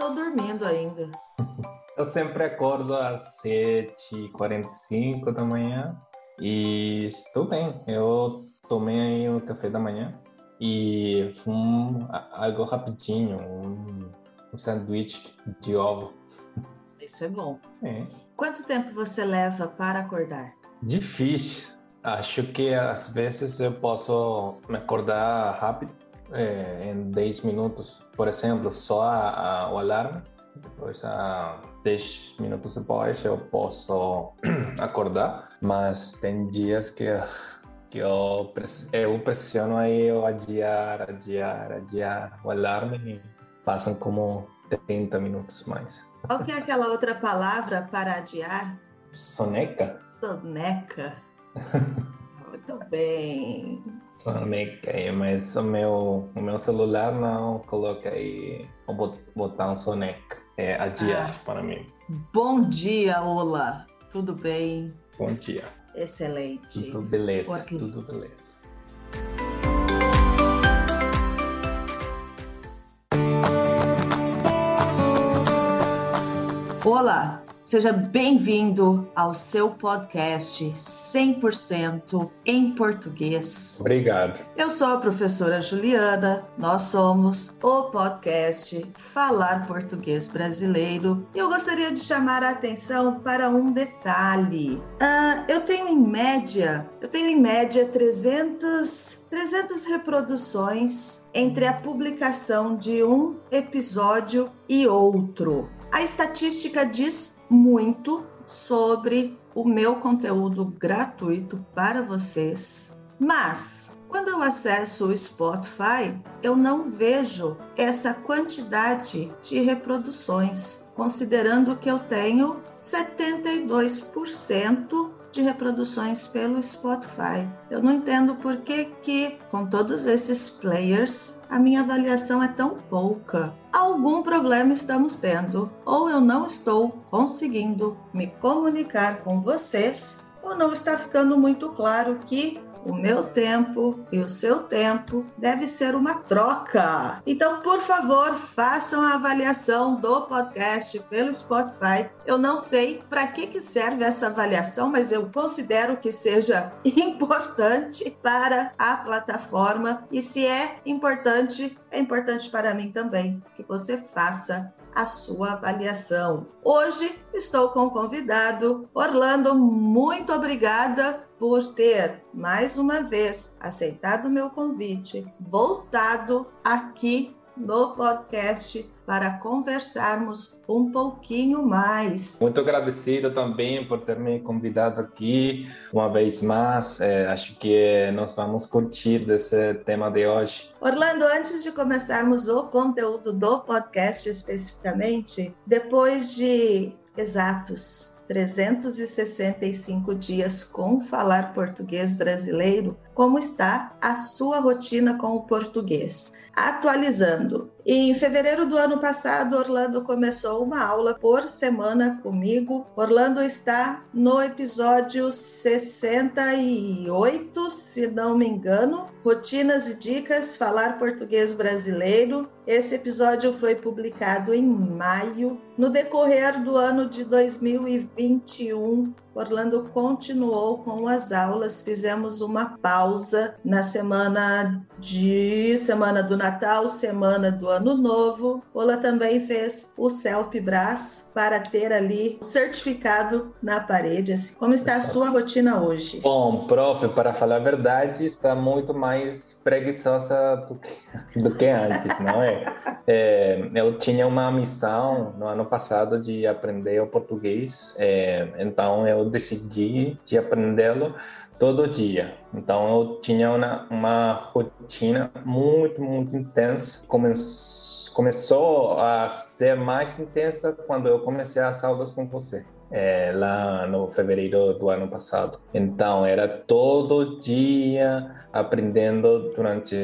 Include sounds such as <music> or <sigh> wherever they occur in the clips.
estou dormindo ainda. Eu sempre acordo às 7h45 da manhã e estou bem. Eu tomei o café da manhã e um, algo rapidinho, um, um sanduíche de ovo. Isso é bom. Sim. Quanto tempo você leva para acordar? Difícil. Acho que às vezes eu posso me acordar rápido, é, em 10 minutos, por exemplo, só a, a, o alarme. Depois, a 10 minutos depois, eu posso <clears throat> acordar. Mas tem dias que, que eu, eu pressiono aí eu adiar, adiar, adiar o alarme e passam como 30 minutos mais. Qual que é aquela outra palavra para adiar? Soneca. Soneca. <laughs> Muito bem. Soneca, mas o meu, o meu celular não coloca aí o botão soneca. É adiar ah. para mim. Bom dia, Ola. Tudo bem? Bom dia. Excelente. Tudo beleza, Porque... tudo beleza. Olá, seja bem-vindo ao seu podcast 100% em português. Obrigado. Eu sou a professora Juliana, nós somos o podcast Falar Português Brasileiro e eu gostaria de chamar a atenção para um detalhe. Uh, eu tenho em média, eu tenho em média 300, 300 reproduções entre a publicação de um episódio e outro. A estatística diz muito sobre o meu conteúdo gratuito para vocês, mas quando eu acesso o Spotify, eu não vejo essa quantidade de reproduções, considerando que eu tenho 72% de reproduções pelo Spotify. Eu não entendo por que, que, com todos esses players, a minha avaliação é tão pouca. Algum problema estamos tendo, ou eu não estou conseguindo me comunicar com vocês, ou não está ficando muito claro que o meu tempo e o seu tempo deve ser uma troca. Então, por favor, façam a avaliação do podcast pelo Spotify. Eu não sei para que, que serve essa avaliação, mas eu considero que seja <laughs> importante para a plataforma. E se é importante, é importante para mim também que você faça a sua avaliação. Hoje estou com o convidado Orlando. Muito obrigada por ter mais uma vez aceitado o meu convite, voltado aqui no podcast para conversarmos um pouquinho mais. Muito agradecido também por ter me convidado aqui uma vez mais. É, acho que nós vamos curtir esse tema de hoje. Orlando, antes de começarmos o conteúdo do podcast especificamente, depois de exatos 365 dias com falar português brasileiro, como está a sua rotina com o português? Atualizando. Em fevereiro do ano passado, Orlando começou uma aula por semana comigo. Orlando está no episódio 68, se não me engano, Rotinas e Dicas Falar Português Brasileiro. Esse episódio foi publicado em maio. No decorrer do ano de 2021, Orlando continuou com as aulas, fizemos uma pausa na semana de semana do Natal, semana do Ano Novo. Ola também fez o CELP-BRAS para ter ali o certificado na parede. Como está a sua rotina hoje? Bom, prof, para falar a verdade, está muito mais preguiçosa do que, <laughs> do que antes, não é? é? Eu tinha uma missão no ano passado de aprender o português, é, então eu decidi de aprendê-lo todo dia. Então eu tinha uma, uma rotina muito, muito intensa. Come, começou a ser mais intensa quando eu comecei as aulas com você é, lá no fevereiro do ano passado. Então era todo dia aprendendo durante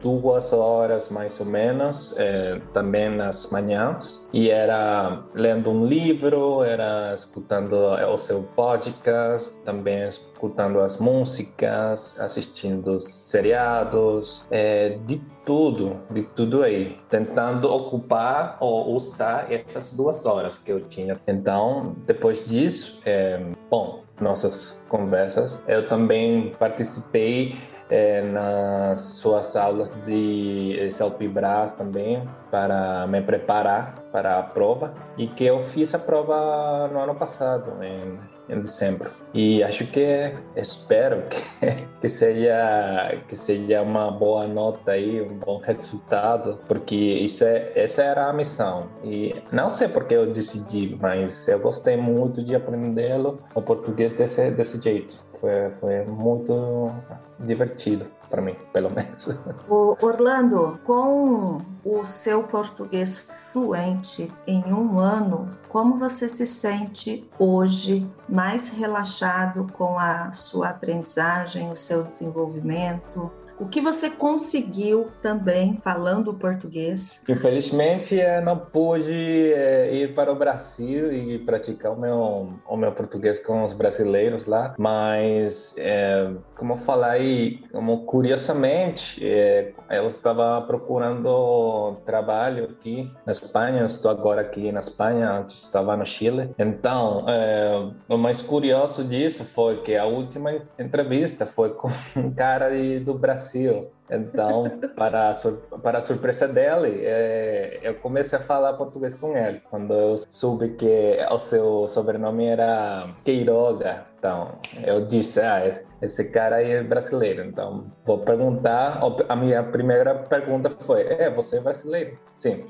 duas horas mais ou menos, é, também nas manhãs, e era lendo um livro, era escutando o seu podcast, também escutando as músicas, assistindo seriados, é, de tudo, de tudo aí, tentando ocupar ou usar essas duas horas que eu tinha. Então, depois disso, é, bom, nossas conversas, eu também participei é, nas suas aulas de Salpibras também para me preparar para a prova e que eu fiz a prova no ano passado em, em dezembro e acho que espero que, <laughs> que seja que seja uma boa nota aí um bom resultado porque isso é essa era a missão. E não sei porque eu decidi mas eu gostei muito de aprendê-lo o português desse desse jeito foi, foi muito divertido para mim, pelo menos. Orlando, com o seu português fluente em um ano, como você se sente hoje mais relaxado com a sua aprendizagem, o seu desenvolvimento? O que você conseguiu também falando português? Infelizmente, eu não pude é, ir para o Brasil e praticar o meu, o meu português com os brasileiros lá, mas, é, como falei, como curiosamente, é, eu estava procurando trabalho aqui na Espanha, eu estou agora aqui na Espanha, antes estava no Chile. Então, é, o mais curioso disso foi que a última entrevista foi com um cara do Brasil Brasil. Então, para a, para surpresa dele, é, eu comecei a falar português com ele. Quando eu soube que o seu sobrenome era Queiroga, então eu disse: Ah, esse cara aí é brasileiro. Então, vou perguntar. A minha primeira pergunta foi: É, você é brasileiro? Sim.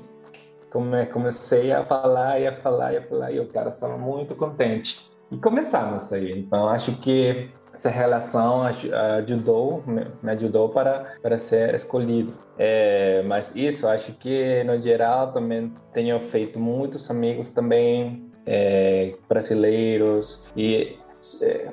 Comecei a falar, e a falar, e a falar, e o cara estava muito contente. E começamos aí. Então, acho que essa relação ajudou, me ajudou para, para ser escolhido. É, mas isso, acho que no geral também tenho feito muitos amigos também é, brasileiros e é,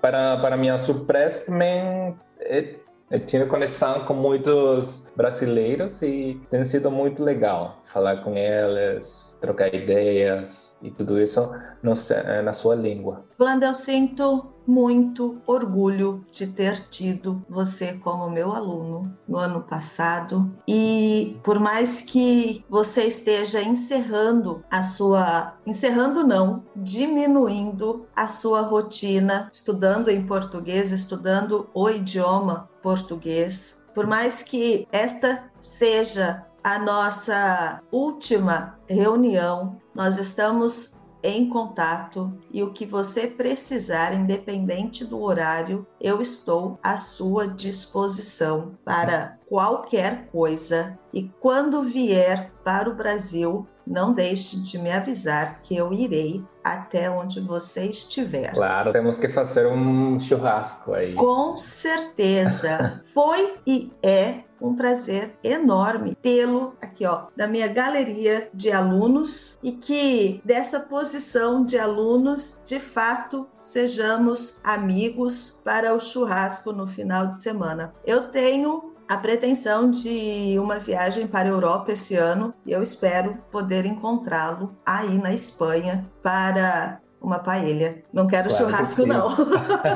para, para minha surpresa também é, eu tinha conexão com muitos brasileiros e tem sido muito legal falar com eles, trocar ideias e tudo isso na sua língua. Blanda, eu sinto muito orgulho de ter tido você como meu aluno no ano passado e por mais que você esteja encerrando a sua encerrando não, diminuindo a sua rotina estudando em português, estudando o idioma português, por mais que esta seja a nossa última reunião, nós estamos em contato e o que você precisar, independente do horário, eu estou à sua disposição para qualquer coisa. E quando vier para o Brasil, não deixe de me avisar que eu irei até onde você estiver. Claro, temos que fazer um churrasco aí. Com certeza. <laughs> Foi e é um prazer enorme tê-lo aqui, ó, da minha galeria de alunos e que dessa posição de alunos, de fato, sejamos amigos para o churrasco no final de semana. Eu tenho a pretensão de uma viagem para a Europa esse ano e eu espero poder encontrá-lo aí na Espanha para uma paella. Não quero claro churrasco, que não.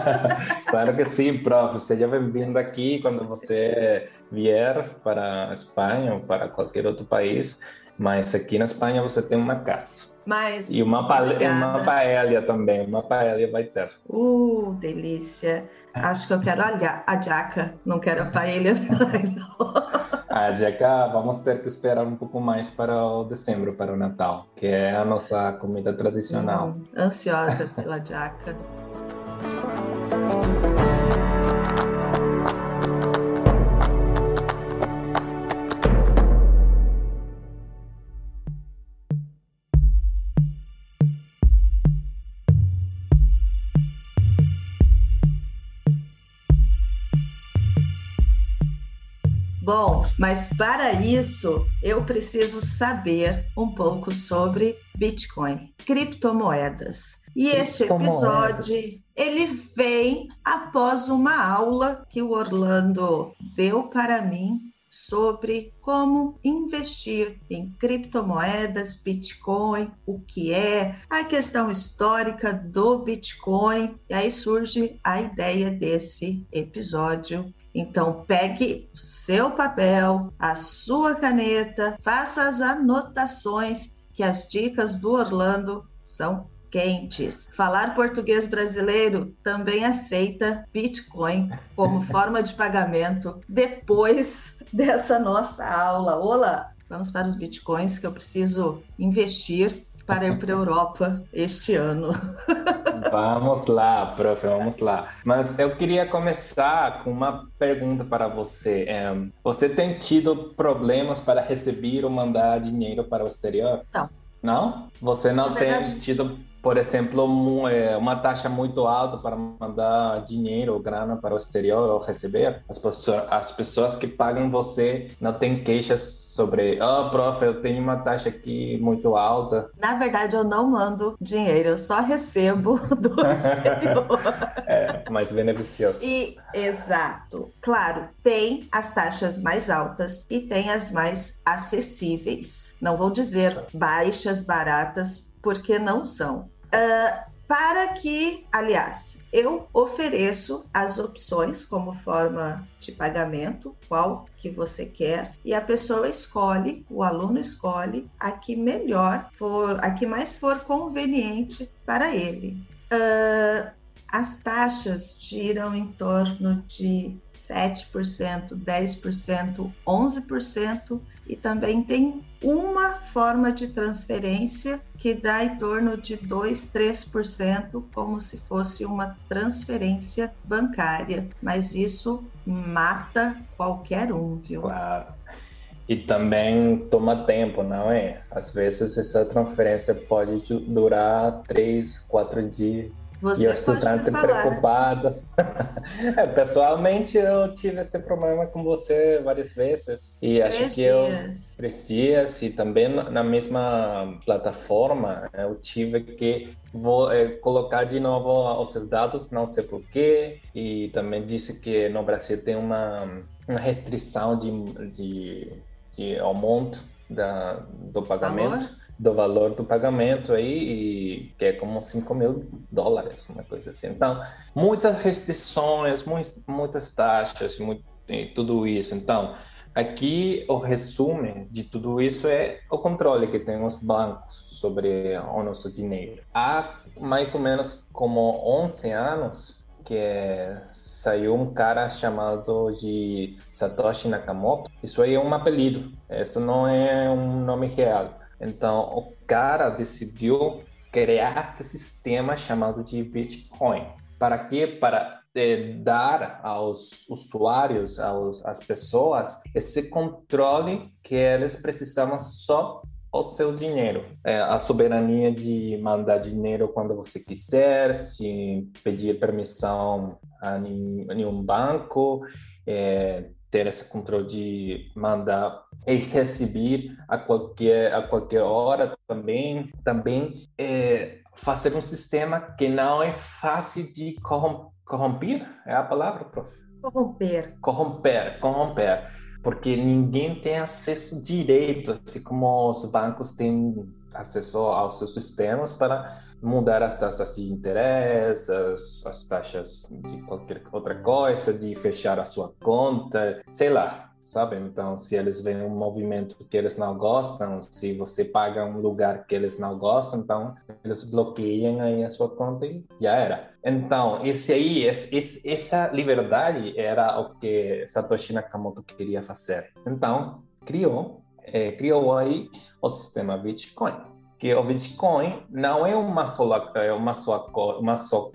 <laughs> claro que sim, prof. Seja bem-vindo aqui quando você vier para a Espanha ou para qualquer outro país. Mas aqui na Espanha você tem uma casa. Mas, e uma, uma paella também, uma paella vai ter. Uh, delícia. Acho que eu quero a, a jaca, não quero a paella. <laughs> A jaca, vamos ter que esperar um pouco mais para o dezembro, para o Natal, que é a nossa comida tradicional. Hum, ansiosa pela jaca. Mas para isso eu preciso saber um pouco sobre Bitcoin, criptomoedas. E este episódio ele vem após uma aula que o Orlando deu para mim sobre como investir em criptomoedas, Bitcoin, o que é, a questão histórica do Bitcoin. E aí surge a ideia desse episódio então, pegue o seu papel, a sua caneta, faça as anotações, que as dicas do Orlando são quentes. Falar português brasileiro também aceita Bitcoin como <laughs> forma de pagamento depois <laughs> dessa nossa aula. Olá, vamos para os Bitcoins que eu preciso investir para ir para a Europa este ano. Vamos lá, prof, vamos lá. Mas eu queria começar com uma pergunta para você. É, você tem tido problemas para receber ou mandar dinheiro para o exterior? Não. Não? Você não tem tido por exemplo, é, uma taxa muito alta para mandar dinheiro ou grana para o exterior ou receber. As pessoas, as pessoas que pagam você não têm queixas sobre, oh, prof, eu tenho uma taxa aqui muito alta. Na verdade, eu não mando dinheiro, eu só recebo <laughs> do exterior. <laughs> é, mais beneficioso. E, exato. Claro, tem as taxas mais altas e tem as mais acessíveis. Não vou dizer baixas, baratas, porque não são. Uh, para que, aliás, eu ofereço as opções como forma de pagamento, qual que você quer, e a pessoa escolhe, o aluno escolhe a que melhor for, a que mais for conveniente para ele. Uh, as taxas giram em torno de 7%, 10%, 11% e também tem uma forma de transferência que dá em torno de 2, 3%, como se fosse uma transferência bancária. Mas isso mata qualquer um, viu? Claro. E também toma tempo, não é? Às vezes essa transferência pode durar três, quatro dias. Você e eu estou tanto preocupada. <laughs> é, pessoalmente, eu tive esse problema com você várias vezes. E três acho que dias. eu. Três dias. E também na mesma plataforma, eu tive que vou é, colocar de novo os seus dados, não sei porquê. E também disse que no Brasil tem uma, uma restrição de, de de aumento da, do pagamento, valor? do valor do pagamento aí, que é como 5 mil dólares, uma coisa assim. Então, muitas restrições, muitas taxas, muito, tudo isso. Então, aqui o resumo de tudo isso é o controle que tem os bancos sobre o nosso dinheiro. Há mais ou menos como 11 anos, que é, saiu um cara chamado de Satoshi Nakamoto. Isso aí é um apelido, isso não é um nome real. Então, o cara decidiu criar esse sistema chamado de Bitcoin. Para quê? Para é, dar aos usuários, aos, às pessoas, esse controle que eles precisavam só o seu dinheiro. É, a soberania de mandar dinheiro quando você quiser, se pedir permissão a nenhum banco, é, ter esse controle de mandar e receber a qualquer a qualquer hora também. Também é, fazer um sistema que não é fácil de corromper é a palavra prof? Corromper. Corromper corromper porque ninguém tem acesso direito, assim como os bancos têm acesso aos seus sistemas para mudar as taxas de interesse, as, as taxas de qualquer outra coisa, de fechar a sua conta, sei lá sabe? Então, se eles veem um movimento que eles não gostam, se você paga um lugar que eles não gostam, então eles bloqueiam aí a sua conta e já era. Então, esse aí, esse, essa liberdade era o que Satoshi Nakamoto queria fazer. Então, criou, é, criou aí o sistema Bitcoin. Que o Bitcoin não é uma só, é uma só, uma só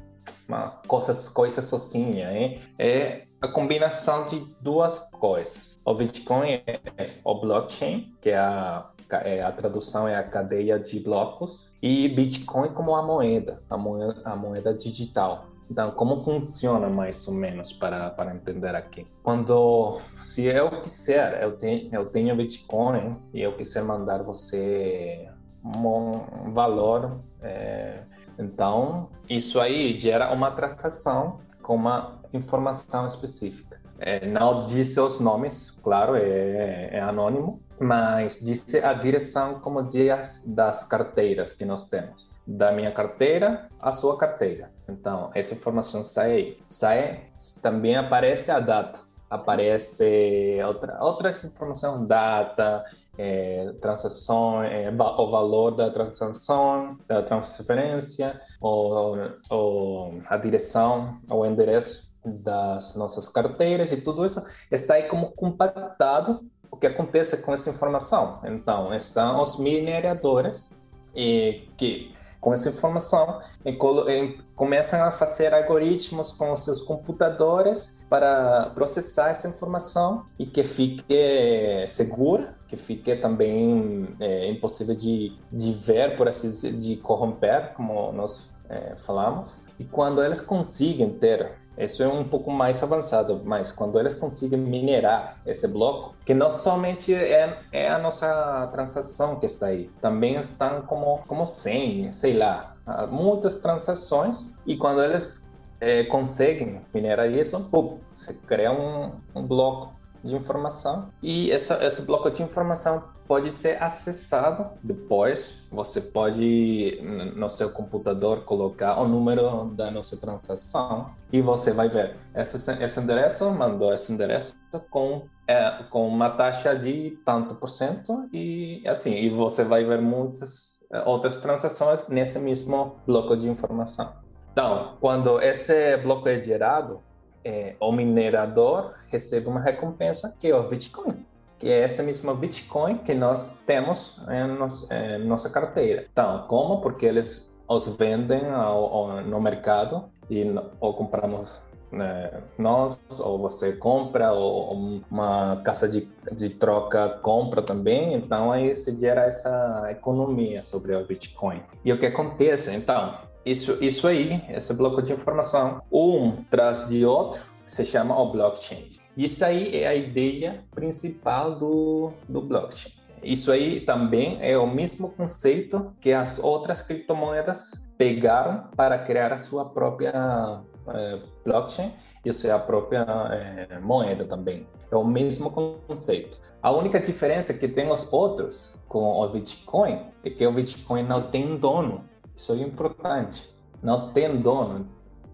uma coisa, coisa sozinha, hein? é a combinação de duas coisas o Bitcoin é o blockchain, que é a, é a tradução é a cadeia de blocos, e Bitcoin como a moeda, a moeda, a moeda digital. Então, como funciona mais ou menos para, para entender aqui? Quando, se eu quiser, eu tenho, eu tenho Bitcoin e eu quiser mandar você um valor, é, então isso aí gera uma transação com uma informação específica. é, não disse os nomes, claro, é, é anônimo, mas disse a direção como dias das carteiras que nós temos. Da minha carteira à sua carteira. Então, essa informação sai. Sai, também aparece a data. Aparece outra, outras informações, data, é, transação, é, o valor da transação, da transferência, ou, ou a direção, o endereço das nossas carteiras e tudo isso está aí como compactado o que acontece com essa informação. Então, estão os mineradores e que com essa informação e, e, começam a fazer algoritmos com os seus computadores para processar essa informação e que fique segura, que fique também é, impossível de, de ver, por assim dizer, de corromper, como nós é, falamos. E quando eles conseguem ter isso é um pouco mais avançado, mas quando eles conseguem minerar esse bloco, que não somente é, é a nossa transação que está aí, também estão como, como 100, sei lá, muitas transações, e quando eles é, conseguem minerar isso, pum, você cria um, um bloco de informação e essa, esse bloco de informação pode ser acessado depois. Você pode no seu computador colocar o número da nossa transação e você vai ver esse, esse endereço mandou esse endereço com é, com uma taxa de tanto por cento e assim e você vai ver muitas é, outras transações nesse mesmo bloco de informação. Então, quando esse bloco é gerado, é, o minerador recebe uma recompensa que é o Bitcoin, que é essa mesma Bitcoin que nós temos em, nossa carteira. Então, como? Porque eles os vendem ao, ao, no mercado e ou compramos né, nós, ou você compra, ou uma casa de, de troca compra também, então aí se gera essa economia sobre o Bitcoin. E o que acontece, então, isso, isso aí, esse bloco de informação, um traz de outro, se chama o blockchain. Isso aí é a ideia principal do, do blockchain. Isso aí também é o mesmo conceito que as outras criptomoedas pegaram para criar a sua própria é, blockchain e a própria é, moeda também. É o mesmo conceito. A única diferença que tem os outros com o Bitcoin é que o Bitcoin não tem dono. Isso é importante. Não tem dono.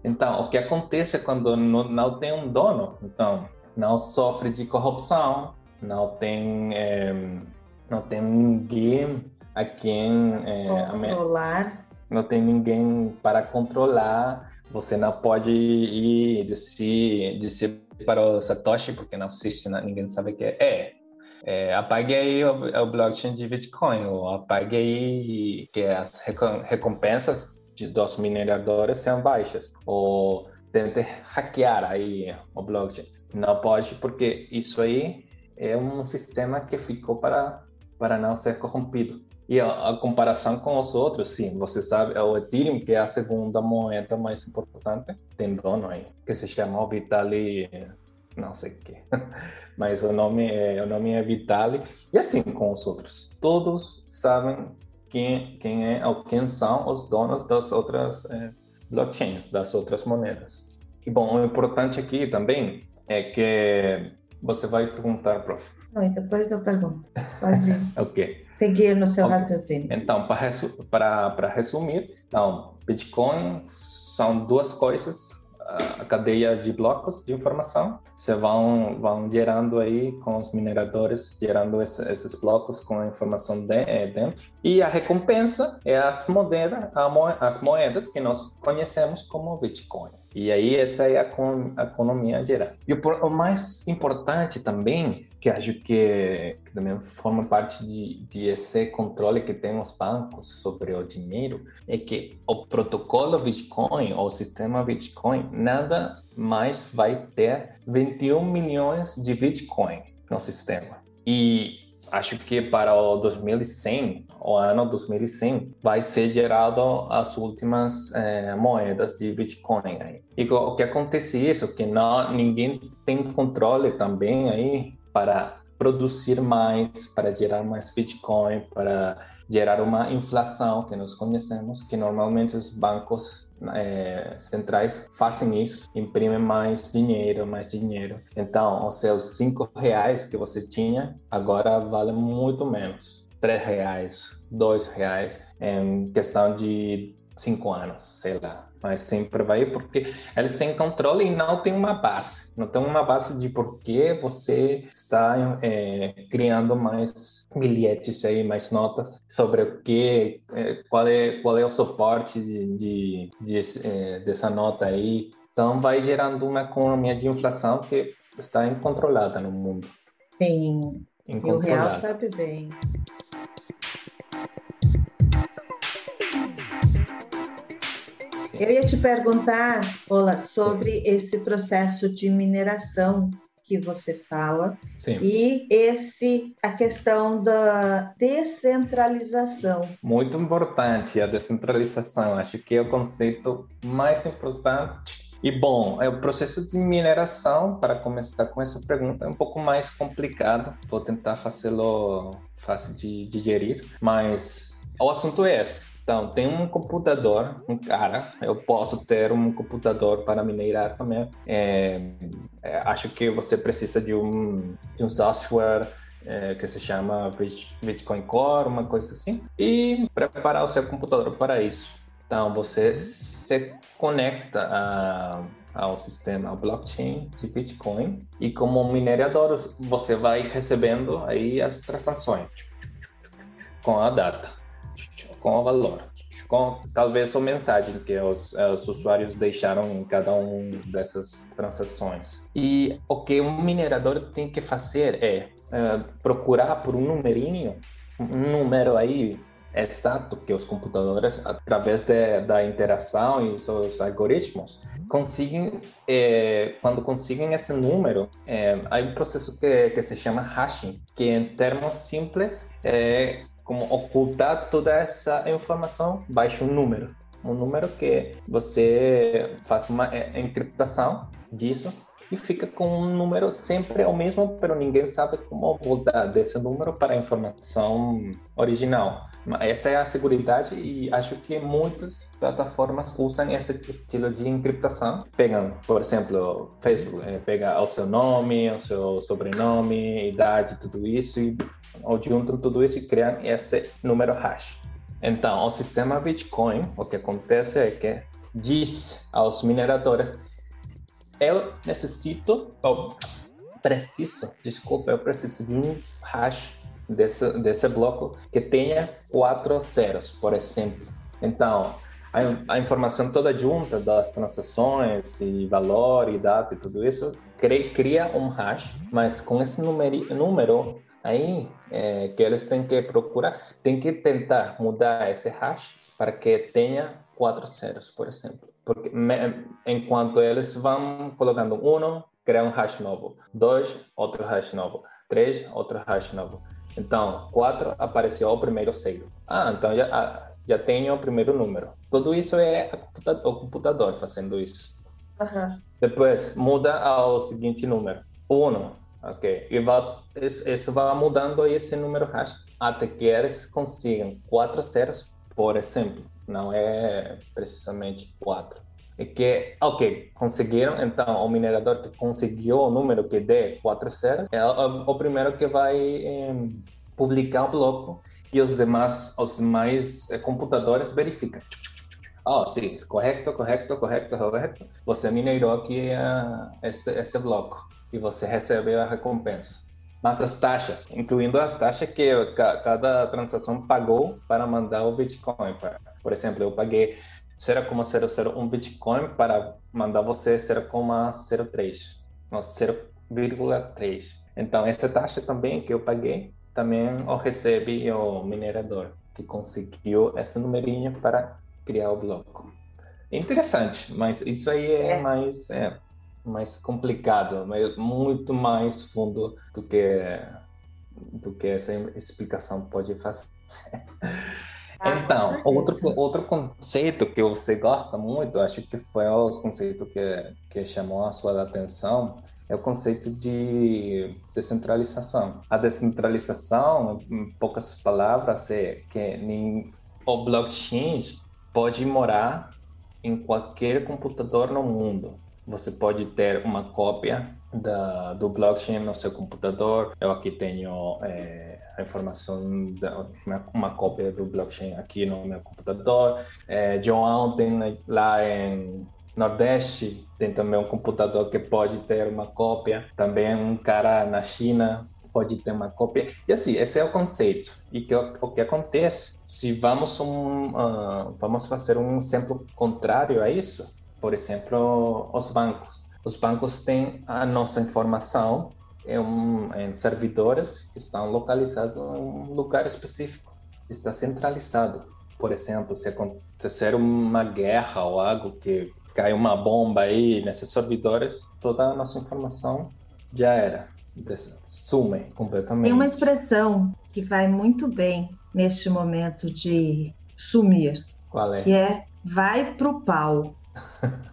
Então, o que acontece quando não, não tem um dono? Então, não sofre de corrupção, não tem, é, não tem ninguém a quem é, controlar. Não tem ninguém para controlar. Você não pode ir dizer, dizer para o Satoshi, porque não existe, ninguém sabe o que é. é é, apague aí o, o, blockchain de Bitcoin, ou apague aí que as recompensas de, dos mineradores sejam baixas, ou tente hackear aí o blockchain. Não pode, porque isso aí é um sistema que ficou para, para não ser corrompido. E a, a, comparação com os outros, sim, você sabe, é o Ethereum, que é a segunda moeda mais importante, tem dono aí, que se chama Vitalik não sei o que. <laughs> Mas o nome é, o nome é Vitalik. E assim com os outros. Todos sabem quem, quem é ou quem são os donos das outras é, blockchains, das outras moedas. E bom, o importante aqui também é que você vai perguntar, prof. Não, depois eu pergunto. Pode <laughs> ok. Peguei no seu okay. raciocínio. Então, para resumir, então, Bitcoin são duas coisas a cadeia de blocos de informação, você vão vão gerando aí com os mineradores, gerando esse, esses blocos com a informação de, é, dentro. E a recompensa é as moedas, as moedas que nós conhecemos como Bitcoin. E aí essa é a, economia geral. E o, mais importante também, que acho que, que também forma parte de, de esse controle que tem os bancos sobre o dinheiro, é que o protocolo Bitcoin, ou o sistema Bitcoin, nada mais vai ter 21 milhões de Bitcoin no sistema. E acho que para o 2100, o ano 2100, vai ser gerado as últimas é, moedas de Bitcoin aí. E o que acontece isso, que não ninguém tem controle também aí para produzir mais, para gerar mais Bitcoin, para gerar uma inflação que nós conhecemos, que normalmente os bancos é, centrais fazem isso, imprimem mais dinheiro, mais dinheiro. Então, os seus cinco reais que você tinha agora valem muito menos, três reais, dois reais, em questão de cinco anos, sei lá mas sempre vai porque eles têm controle e não tem uma base, não tem uma base de por que você está é, criando mais bilhetes aí, mais notas sobre o que, é, qual é qual é o suporte de, de, de é, dessa nota aí, então vai gerando uma economia de inflação que está incontrolada no mundo. Sim, e o real sabe bem. Eu ia te perguntar, Ola, sobre esse processo de mineração que você fala Sim. e esse a questão da descentralização. Muito importante a descentralização. Acho que é o conceito mais importante. E bom, é o processo de mineração, para começar com essa pergunta, é um pouco mais complicado. Vou tentar fazê-lo fácil de digerir, mas o assunto é esse então, tem um computador, um cara, eu posso ter um computador para minerar também. É, é, acho que você precisa de um, de um software é, que se chama Bitcoin Core, uma coisa assim, e preparar o seu computador para isso. Então, você se conecta a, ao sistema, ao blockchain de Bitcoin, e como minerador, você vai recebendo aí as transações com a data com o valor, com talvez a mensagem que os, os usuários deixaram em cada um dessas transações. E o que um minerador tem que fazer é uh, procurar por um numerinho, um número aí exato que os computadores, através de, da interação e seus algoritmos, conseguem, é, quando conseguem esse número, é, há um processo que, que se chama hashing, que em termos simples é como ocultar toda essa informação baixo um número. Um número que você faz uma é, encriptação disso e fica com um número sempre o mesmo, mas ninguém sabe como voltar desse número para a informação original. Essa é a segurança e acho que muitas plataformas usam esse estilo de encriptação. Pegam, por exemplo, Facebook, é, pega o seu nome, o seu sobrenome, idade, tudo isso e juntam tudo isso e criam esse número hash. Então, o sistema Bitcoin, o que acontece é que diz aos mineradores: eu necessito, preciso, desculpa, eu preciso de um hash desse, desse bloco que tenha quatro zeros, por exemplo. Então, a, a, informação toda junta das transações e valor e data e tudo isso cria, um hash, mas com esse número, número aí é, que eles têm que procurar, tem que tentar mudar esse hash para que tenha quatro zeros, por exemplo. Porque me, enquanto eles vão colocando um, cria um hash novo. Dois, outro hash novo. Três, outro hash novo. Então, quatro apareceu o primeiro zero. Ah, então já, ah, já tenho o primeiro número. Tudo isso é o computador fazendo isso. Uhum. Depois, muda ao seguinte número. Um, Ok, e vai, isso vai mudando esse número hash até que eles consigam quatro zeros, por exemplo. Não é precisamente quatro. E que, ok, conseguiram, então o minerador que conseguiu o número que dê quatro zeros é o, o primeiro que vai eh, publicar o bloco e os demais, os demais eh, computadores verificam. Oh, sim, correto, correto, correto, correto. Você minerou aqui uh, esse, esse bloco e você recebe a recompensa. Mas as taxas, incluindo as taxas que cada transação pagou para mandar o Bitcoin. Por exemplo, eu paguei 0,001 Bitcoin para mandar você 0,03, não, 0,3. Então, essa taxa também que eu paguei, também o recebe o minerador, que conseguiu esse numerinho para criar o bloco. Interessante, mas isso aí é, é. mais... É, mais complicado, mas muito mais fundo do que do que essa explicação pode fazer. <laughs> Ah, então, outro, outro conceito que você gosta muito, acho que foi o conceito que, que chamou a sua atenção, é o conceito de descentralização. A descentralização, em poucas palavras, é que o blockchain pode morar em qualquer computador no mundo. Você pode ter uma cópia da, do blockchain no seu computador. Eu aqui tenho é, a informação, da, uma, uma, cópia do blockchain aqui no meu computador. É, João tem lá em Nordeste, tem também um computador que pode ter uma cópia. Também um cara na China pode ter uma cópia. E assim, esse é o conceito. E que, o que acontece? Se vamos, um, uh, vamos fazer um exemplo contrário a isso, por exemplo, os bancos. Os bancos têm a nossa informação em, um, em servidores que estão localizados em um lugar específico. Está centralizado. Por exemplo, se acontecer uma guerra ou algo que cai uma bomba aí nesses servidores, toda a nossa informação já era. Sume completamente. Tem uma expressão que vai muito bem neste momento de sumir. Qual é? Que é vai pro pau.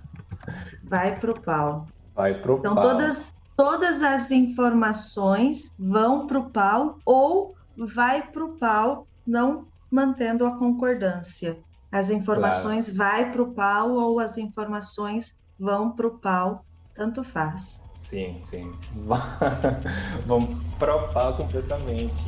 <laughs> vai pro pau. Vai pro então, pau. Então todas todas as informações vão pro pau ou vai pro pau não mantendo a concordância. As informações claro. vai para o pau ou as informações vão para o pau, tanto faz. Sim, sim. <laughs> Vão para o pau completamente.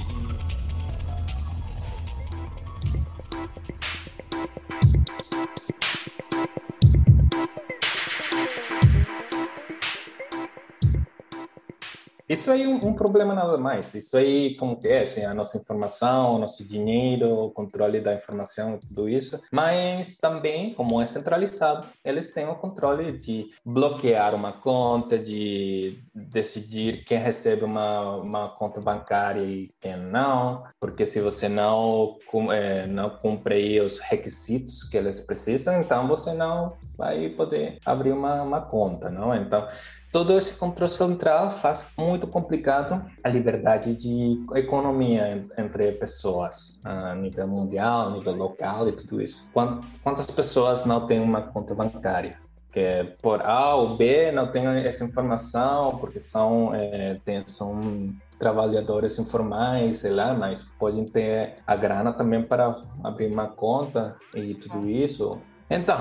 Isso aí é um, um, problema nada mais. Isso aí, como que é, assim, a nossa informação, o nosso dinheiro, o controle da informação, tudo isso. Mas também, como é centralizado, eles têm o controle de bloquear uma conta, de decidir quem recebe uma, uma conta bancária e quem não. Porque se você não, é, não cumpre os requisitos que eles precisam, então você não vai poder abrir uma, uma conta, não? Então, todo esse controle central faz muito complicado a liberdade de economia entre pessoas a nível mundial, a nível local e tudo isso. Quantas pessoas não têm uma conta bancária? Que por A ou B não tem essa informação porque são, é, tem, são trabalhadores informais, sei lá, mas podem ter a grana também para abrir uma conta e tudo isso. Então,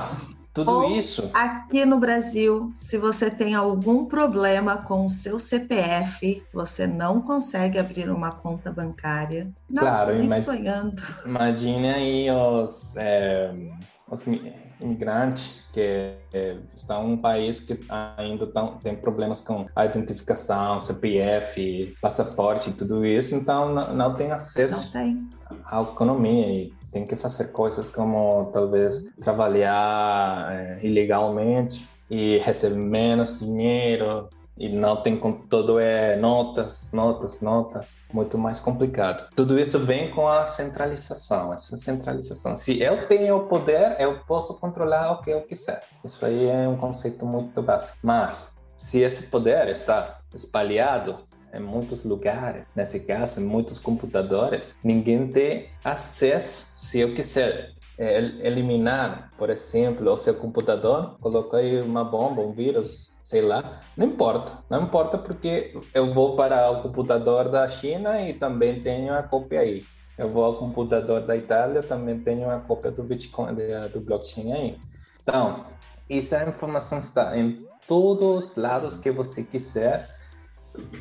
tudo Ou, isso. Aqui no Brasil, se você tem algum problema com o seu CPF, você não consegue abrir uma conta bancária. Nossa, claro, nem imag... sonhando. Imagine aí os, é, os imigrantes que é, estão em um país que ainda tão, tem problemas com a identificação, CPF, passaporte e tudo isso, então não, não tem acesso não tem. à economia. E tem que fazer coisas como talvez trabalhar é, ilegalmente e receber menos dinheiro e não tem todo é notas, notas, notas, muito mais complicado. Tudo isso vem com a centralização, essa centralização. Se eu tenho o poder, eu posso controlar o que eu quiser. Isso aí é um conceito muito básico. Mas se esse poder está espalhado em muitos lugares, nesse caso, em muitos computadores, ninguém tem acesso se eu quiser é, eliminar, por exemplo, o seu computador, coloquei uma bomba, um vírus, sei lá, não importa, não importa porque eu vou para o computador da China e também tenho a cópia aí. Eu vou ao computador da Itália, também tenho a cópia do Bitcoin, do blockchain aí. Então, essa informação está em todos os lados que você quiser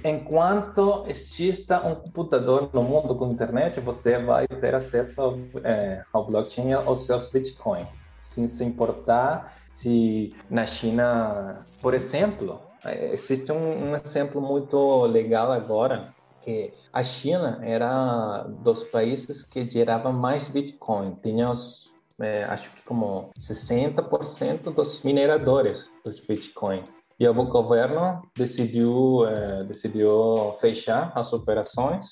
enquanto exista um computador no mundo com internet, você vai ter acesso ao, é, ao blockchain aos seus Bitcoin. Sem se importar se na China, por exemplo, é, existe um, um exemplo muito legal agora, que a China era dos países que gerava mais Bitcoin. Tinha os, é, acho que como 60% dos mineradores dos Bitcoin. E o governo decidiu, é, decidiu fechar as operações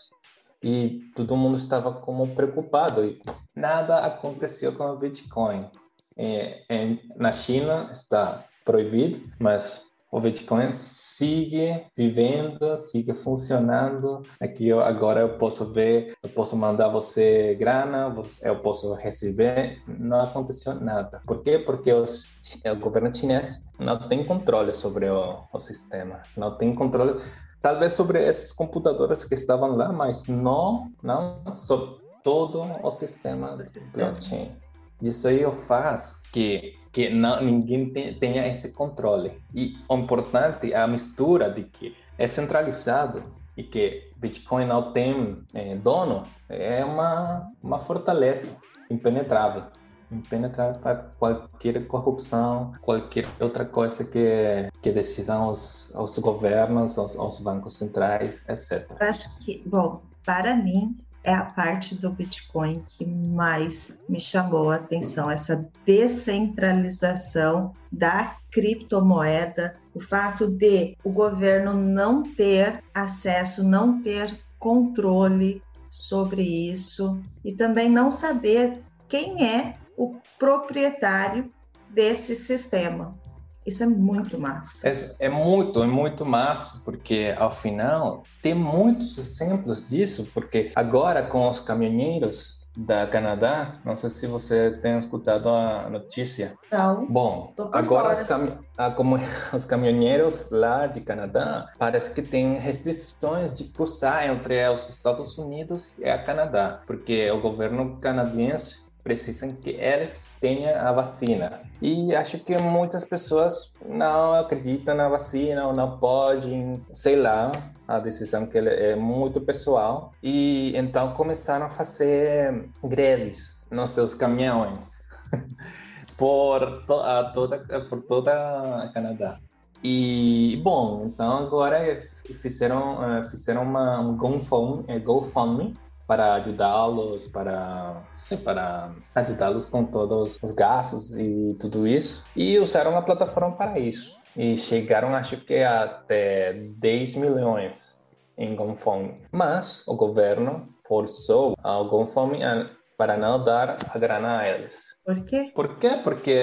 e todo mundo estava como preocupado e nada aconteceu com o Bitcoin. É, é, na China está proibido, mas o Bitcoin sigue vivendo, sigue funcionando. Aqui eu, agora eu posso ver, eu posso mandar você grana, eu posso receber. Não aconteceu nada. Por quê? Porque os, o governo chinês não tem controle sobre o, o sistema, não tem controle talvez sobre esses computadores que estavam lá, mas não, não sobre todo o sistema blockchain. Isso aí faz que que não, ninguém tenha esse controle. E o importante é a mistura de que é centralizado e que Bitcoin não tem é, dono é uma, uma fortaleza impenetrável. Impenetrável para qualquer corrupção, qualquer outra coisa que, que decidam os, os governos, os, os bancos centrais, etc. Acho que, bom, para mim, é a parte do Bitcoin que mais me chamou a atenção, essa descentralização da criptomoeda, o fato de o governo não ter acesso, não ter controle sobre isso e também não saber quem é o proprietário desse sistema. Isso é muito massa. É, é, muito, é muito massa, porque ao final tem muitos exemplos disso, porque agora com os caminhoneiros da Canadá, não sei se você tem escutado a notícia. Não. Bom, agora os, cam... ah, como <laughs> os caminhoneiros lá de Canadá parece que tem restrições de cruzar entre os Estados Unidos e a Canadá, porque o governo canadense precisam que eles tenham a vacina. E acho que muitas pessoas não acreditam na vacina ou não podem, sei lá, a decisão que é muito pessoal. E então começaram a fazer greves nos seus caminhões <laughs> por, to a toda, por toda a Canadá. E, bom, então agora fizeram, eh, fizeram uma, um GoFundMe, GoFundMe para ajudá-los, para, sim, para ajudá-los com todos os gastos e tudo isso. E usaram a plataforma para isso. E chegaram, acho que até 10 milhões em GoFundMe. Mas o governo forçou a GoFundMe para não dar a grana a eles. Por quê? Por quê? Porque,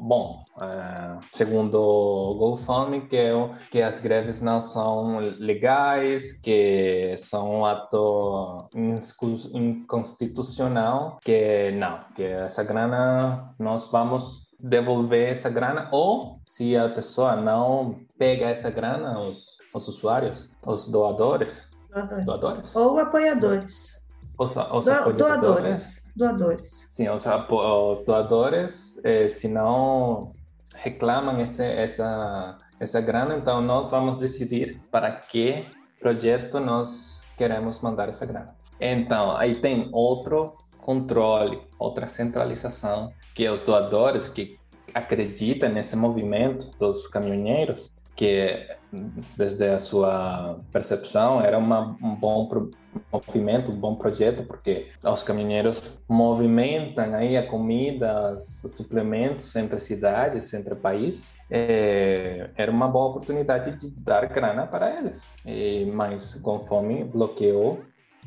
bom, é, segundo o GoFundMe, que, é que as greves não são legais, que são um ato inconstitucional, que não, que essa grana nós vamos devolver essa grana ou se a pessoa não pega essa grana, os, os usuários, os doadores, doadores, doadores. ou apoiadores os, os Do, doadores. Doadores. Sim, os, os doadores, eh, se não reclamam esse, essa, essa grana, então nós vamos decidir para que projeto nós queremos mandar essa grana. Então, aí tem outro controle, outra centralização, que os doadores que acreditam nesse movimento dos caminhoneiros, que desde a sua percepção era uma, um bom movimento, um bom projeto, porque os caminhoneiros movimentam aí a comida, os suplementos entre cidades, entre países. É, era uma boa oportunidade de dar grana para eles, e, mas conforme bloqueou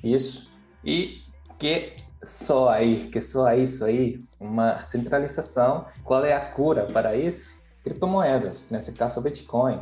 isso e que só aí, que só isso aí, uma centralização. Qual é a cura para isso? criptomoedas, nesse caso Bitcoin,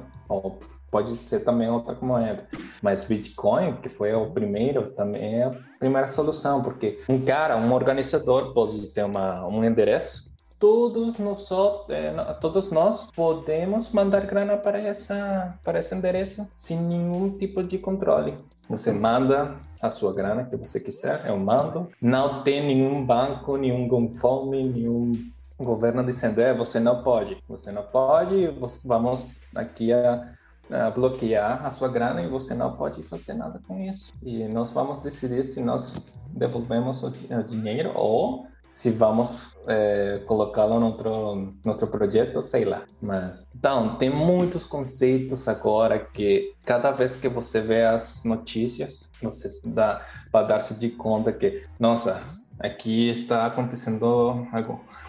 pode ser também outra moeda, mas Bitcoin, que foi o primeiro, também é a primeira solução, porque um cara, um organizador pode ter uma, um endereço, todos nós, é, todos nós podemos mandar grana para, essa, para esse endereço sem nenhum tipo de controle. Você manda a sua grana que você quiser, eu mando. Não tem nenhum banco, nenhum GoFundMe, nenhum governo dizendo, é, você não pode, você não pode, vamos aqui a, bloquear a sua grana e você não pode fazer nada com isso. E nós vamos decidir se nós devolvemos o, dinheiro ou se vamos é, colocá-lo no outro, outro projeto, sei lá. Mas então tem muitos conceitos agora que cada vez que você vê as notícias, você dá para dar-se de conta que, nossa, aqui está acontecendo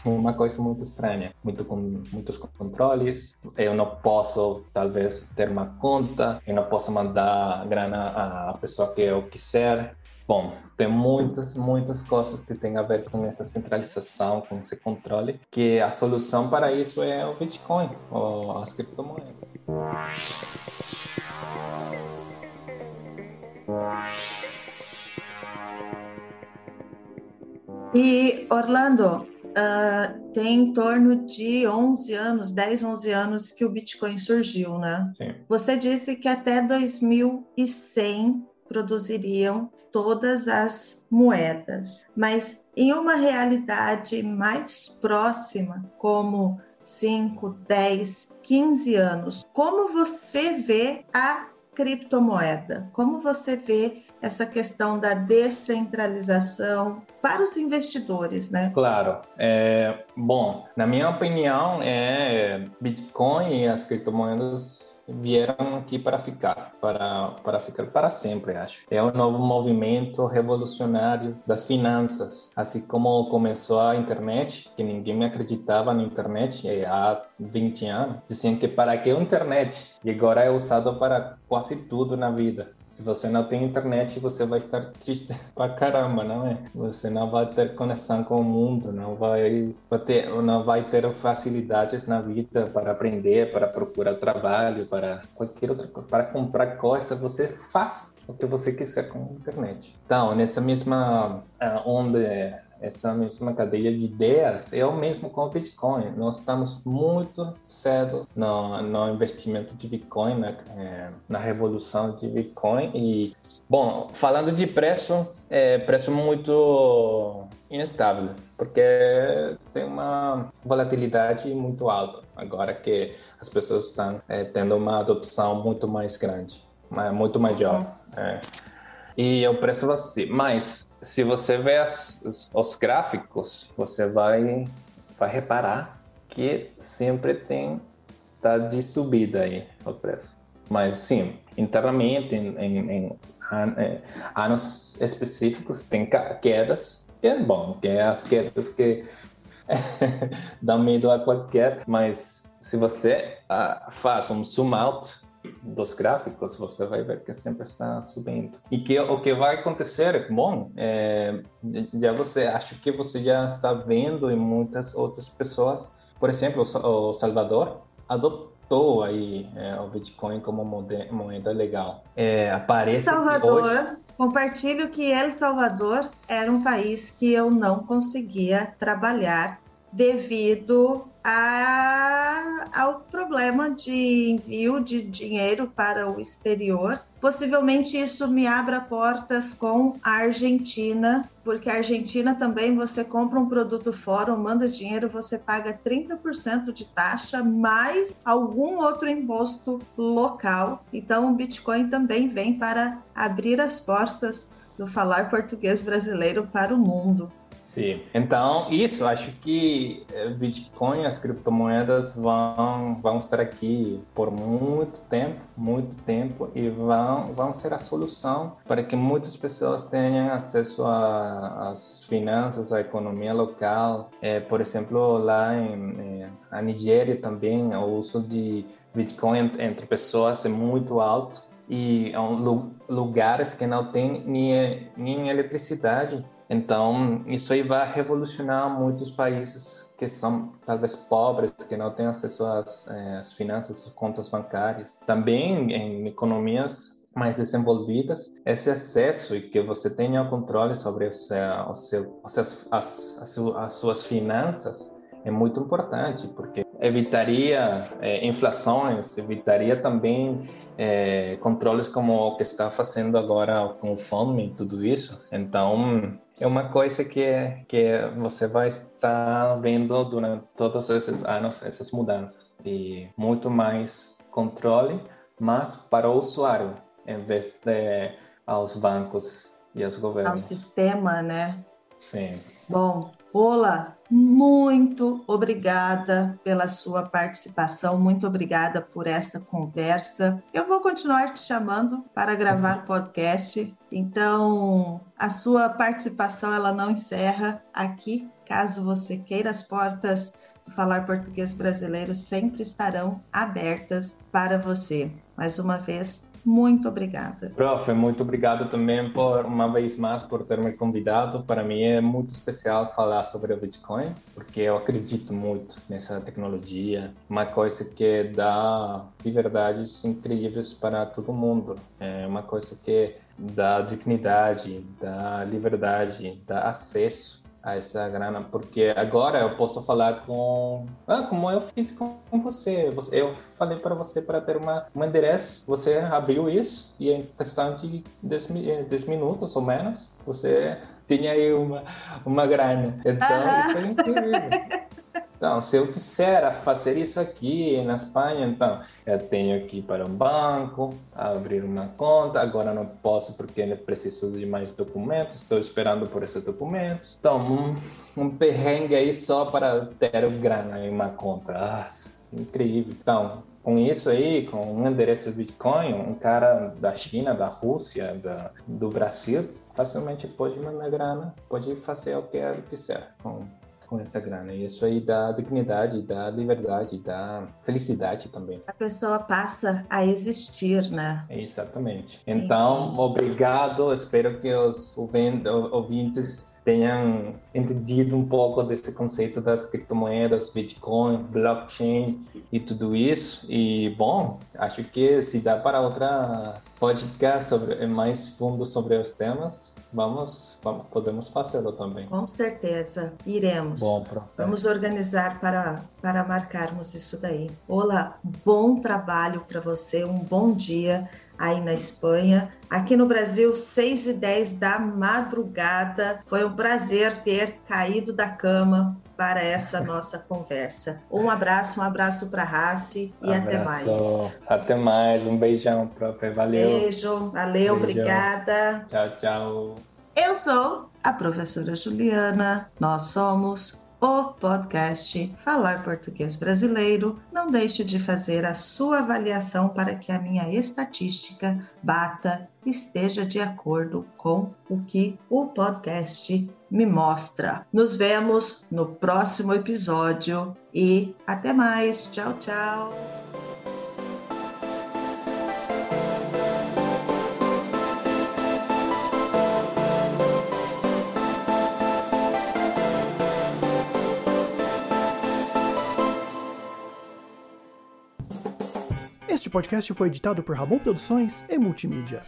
uma coisa muito estranha, muito com muitos controles. Eu não posso, talvez, ter uma conta, eu não posso mandar grana à pessoa que eu quiser. Bom, tem muitas, muitas coisas que têm a ver com essa centralização, com esse controle, que a solução para isso é o Bitcoin, ou as criptomoedas. E Orlando, uh, tem em torno de 11 anos, 10, 11 anos que o Bitcoin surgiu, né? Sim. Você disse que até 2100 produziriam todas as moedas, mas em uma realidade mais próxima, como 5, 10, 15 anos, como você vê a criptomoeda? Como você vê essa questão da descentralização para os investidores, né? Claro. É, bom, na minha opinião, é Bitcoin e as criptomoedas vieram aqui para ficar, para, para ficar para sempre, acho. É um novo movimento revolucionário das finanças, assim como começou a internet, que ninguém me acreditava na internet é, há 20 anos. Diziam que para que a internet? E agora é usado para quase tudo na vida. Se você não tem internet, você vai estar triste <laughs> pra caramba, não é? Você não vai ter conexão com o mundo, não vai, ter, não vai ter facilidades na vida para aprender, para procurar trabalho, para qualquer outra coisa, para comprar coisas, você faz o que você quiser com a internet. Então, nessa mesma uh, onda essa mesma cadeia de ideias é o mesmo com o Bitcoin. Nós estamos muito cedo no, no investimento de Bitcoin, na, é, na revolução de Bitcoin. E, bom, falando de preço, é preço muito instável, porque tem uma volatilidade muito alta agora que as pessoas estão é, tendo uma adopção muito mais grande, muito maior. Uhum. É. E o preço vai ser, mas se você vê as, os, os, gráficos, você vai, vai reparar que sempre tem tá de subida aí o preço. Mas sim, internamente, em, em, em anos específicos, tem quedas, que é bom, que é as quedas que <laughs> dão medo a qualquer, mas se você uh, faz um zoom out dos gráficos, você vai ver que sempre está subindo. E que o que vai acontecer, bom, é, já você acho que você já está vendo em muitas outras pessoas, por exemplo, o Salvador adotou aí é, o Bitcoin como moeda legal. É, aparece Salvador, hoje... compartilho que El Salvador era um país que eu não conseguia trabalhar devido a, ao problema de envio de dinheiro para o exterior. Possivelmente isso me abra portas com a Argentina, porque a Argentina também você compra um produto fora, manda dinheiro, você paga 30% de taxa mais algum outro imposto local. Então o Bitcoin também vem para abrir as portas do falar português brasileiro para o mundo. Sim. Então, isso, acho que eh, Bitcoin, as criptomoedas vão, vão estar aqui por muito tempo, muito tempo, e vão, vão ser a solução para que muitas pessoas tenham acesso às finanças, à economia local. É, por exemplo, lá em, em a Nigéria também, o uso de Bitcoin entre pessoas é muito alto e são lugares que não tem nem, nem eletricidade então, isso aí vai revolucionar muitos países que são talvez pobres, que não têm acesso às, é, às finanças, às contas bancárias. Também em economias mais desenvolvidas, esse acesso e que você tenha controle sobre o seu, o seu, as, as, as suas finanças é muito importante, porque evitaria é, inflações, evitaria também é, controles como o que está fazendo agora com o fome e tudo isso. Então, é uma coisa que, que você vai estar vendo durante todos esses anos, essas mudanças. E muito mais controle, mas para o usuário, em vez de aos bancos e aos governos. Ao sistema, né? Sim. Bom, Ola, muito obrigada pela sua participação, muito obrigada por esta conversa. Eu vou continuar te chamando para gravar podcast, então a sua participação ela não encerra aqui. Caso você queira, as portas do Falar Português Brasileiro sempre estarão abertas para você. Mais uma vez, muito obrigada. Prof, muito obrigado também por uma vez mais por ter me convidado. Para mim é muito especial falar sobre o Bitcoin, porque eu acredito muito nessa tecnologia, uma coisa que dá liberdades incríveis para todo mundo. É uma coisa que dá dignidade, dá liberdade, dá acesso a essa grana, porque agora eu posso falar com, ah, como eu fiz com você. Eu falei para você para ter uma, um endereço, você abriu isso e em questão de 10, 10 minutos ou menos, você tinha aí uma, uma grana. Então, isso é incrível. <laughs> Então, se eu quiser fazer isso aqui na Espanha, então eu tenho que ir para um banco, abrir uma conta. Agora não posso porque preciso de mais documentos. Estou esperando por esses documentos. Então, um, um perrengue aí só para ter grana em uma conta. Nossa, incrível. Então, com isso aí, com um endereço Bitcoin, um cara da China, da Rússia, da, do Brasil, facilmente pode mandar grana, pode fazer o que ele quiser com com essa grana. E isso aí dá dignidade, dá liberdade, dá felicidade também. A pessoa passa a existir, né? Exatamente. Então, obrigado. Espero que os ouvintes tenham entendido um pouco desse conceito das criptomoedas, Bitcoin, blockchain e tudo isso. E, bom, acho que se dá para outra podcast sobre, mais fundo sobre os temas, vamos, vamos podemos fazê-lo também. Com certeza, iremos. Bom, Vamos organizar para, para marcarmos isso daí. Olá, bom trabalho para você, um bom dia aí na Espanha. Aqui no Brasil, 6 e 10 da madrugada. Foi um prazer ter caído da cama para essa nossa conversa. Um abraço, um abraço para a Raci e até mais. Até mais, um beijão, prof. Valeu. Beijo, valeu, Beijo. obrigada. Tchau, tchau. Eu sou a professora Juliana, nós somos o podcast Falar Português Brasileiro. Não deixe de fazer a sua avaliação para que a minha estatística bata, esteja de acordo com o que o podcast me mostra. Nos vemos no próximo episódio e até mais. Tchau, tchau. podcast foi editado por Ramon Produções e Multimídia.